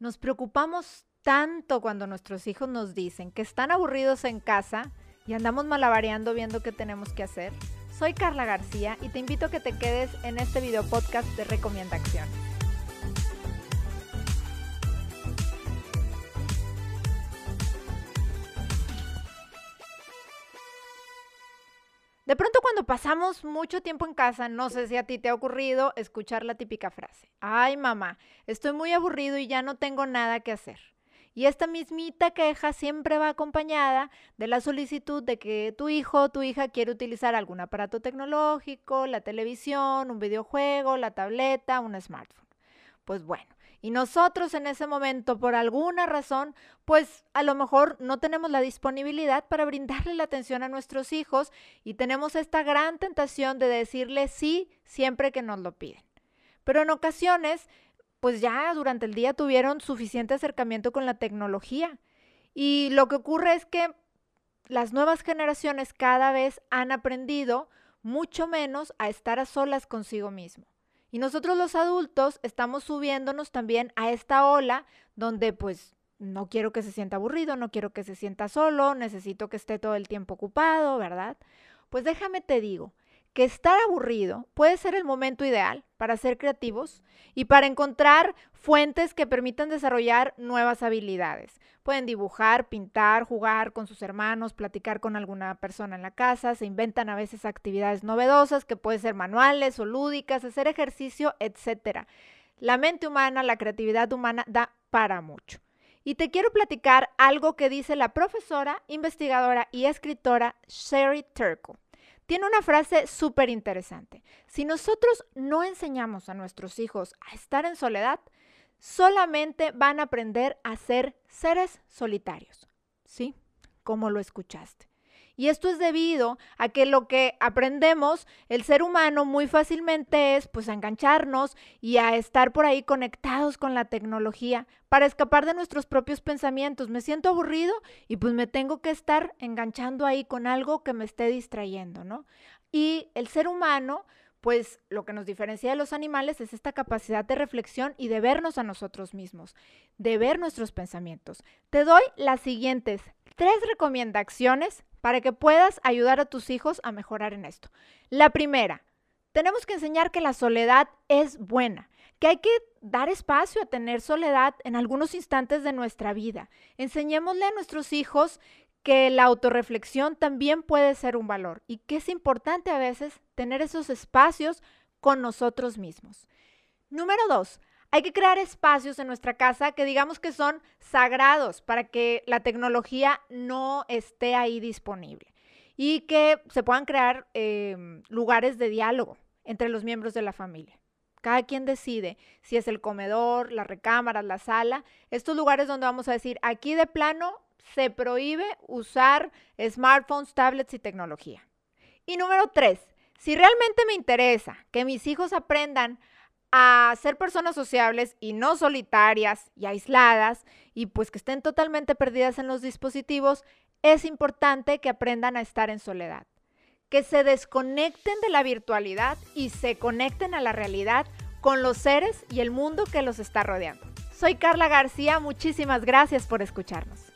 Nos preocupamos tanto cuando nuestros hijos nos dicen que están aburridos en casa y andamos malabareando viendo qué tenemos que hacer. Soy Carla García y te invito a que te quedes en este video podcast de Recomienda Acción. De pronto cuando pasamos mucho tiempo en casa, no sé si a ti te ha ocurrido escuchar la típica frase, ay mamá, estoy muy aburrido y ya no tengo nada que hacer. Y esta mismita queja siempre va acompañada de la solicitud de que tu hijo o tu hija quiere utilizar algún aparato tecnológico, la televisión, un videojuego, la tableta, un smartphone. Pues bueno, y nosotros en ese momento, por alguna razón, pues a lo mejor no tenemos la disponibilidad para brindarle la atención a nuestros hijos y tenemos esta gran tentación de decirle sí siempre que nos lo piden. Pero en ocasiones, pues ya durante el día tuvieron suficiente acercamiento con la tecnología. Y lo que ocurre es que las nuevas generaciones cada vez han aprendido mucho menos a estar a solas consigo mismo. Y nosotros los adultos estamos subiéndonos también a esta ola donde pues no quiero que se sienta aburrido, no quiero que se sienta solo, necesito que esté todo el tiempo ocupado, ¿verdad? Pues déjame te digo que estar aburrido puede ser el momento ideal para ser creativos y para encontrar fuentes que permitan desarrollar nuevas habilidades. Pueden dibujar, pintar, jugar con sus hermanos, platicar con alguna persona en la casa, se inventan a veces actividades novedosas que pueden ser manuales o lúdicas, hacer ejercicio, etc. La mente humana, la creatividad humana da para mucho. Y te quiero platicar algo que dice la profesora, investigadora y escritora Sherry Turkle tiene una frase súper interesante. Si nosotros no enseñamos a nuestros hijos a estar en soledad, solamente van a aprender a ser seres solitarios. ¿Sí? Como lo escuchaste. Y esto es debido a que lo que aprendemos el ser humano muy fácilmente es pues a engancharnos y a estar por ahí conectados con la tecnología para escapar de nuestros propios pensamientos. Me siento aburrido y pues me tengo que estar enganchando ahí con algo que me esté distrayendo, ¿no? Y el ser humano pues lo que nos diferencia de los animales es esta capacidad de reflexión y de vernos a nosotros mismos, de ver nuestros pensamientos. Te doy las siguientes tres recomendaciones para que puedas ayudar a tus hijos a mejorar en esto. La primera, tenemos que enseñar que la soledad es buena, que hay que dar espacio a tener soledad en algunos instantes de nuestra vida. Enseñémosle a nuestros hijos que la autorreflexión también puede ser un valor y que es importante a veces tener esos espacios con nosotros mismos. Número dos, hay que crear espacios en nuestra casa que digamos que son sagrados para que la tecnología no esté ahí disponible y que se puedan crear em, lugares de diálogo entre los miembros de la familia. Cada quien decide si es el comedor, la recámara, la sala, estos lugares donde vamos a decir, aquí de plano se prohíbe usar smartphones, tablets y tecnología. Y número tres, si realmente me interesa que mis hijos aprendan a ser personas sociables y no solitarias y aisladas y pues que estén totalmente perdidas en los dispositivos, es importante que aprendan a estar en soledad, que se desconecten de la virtualidad y se conecten a la realidad con los seres y el mundo que los está rodeando. Soy Carla García, muchísimas gracias por escucharnos.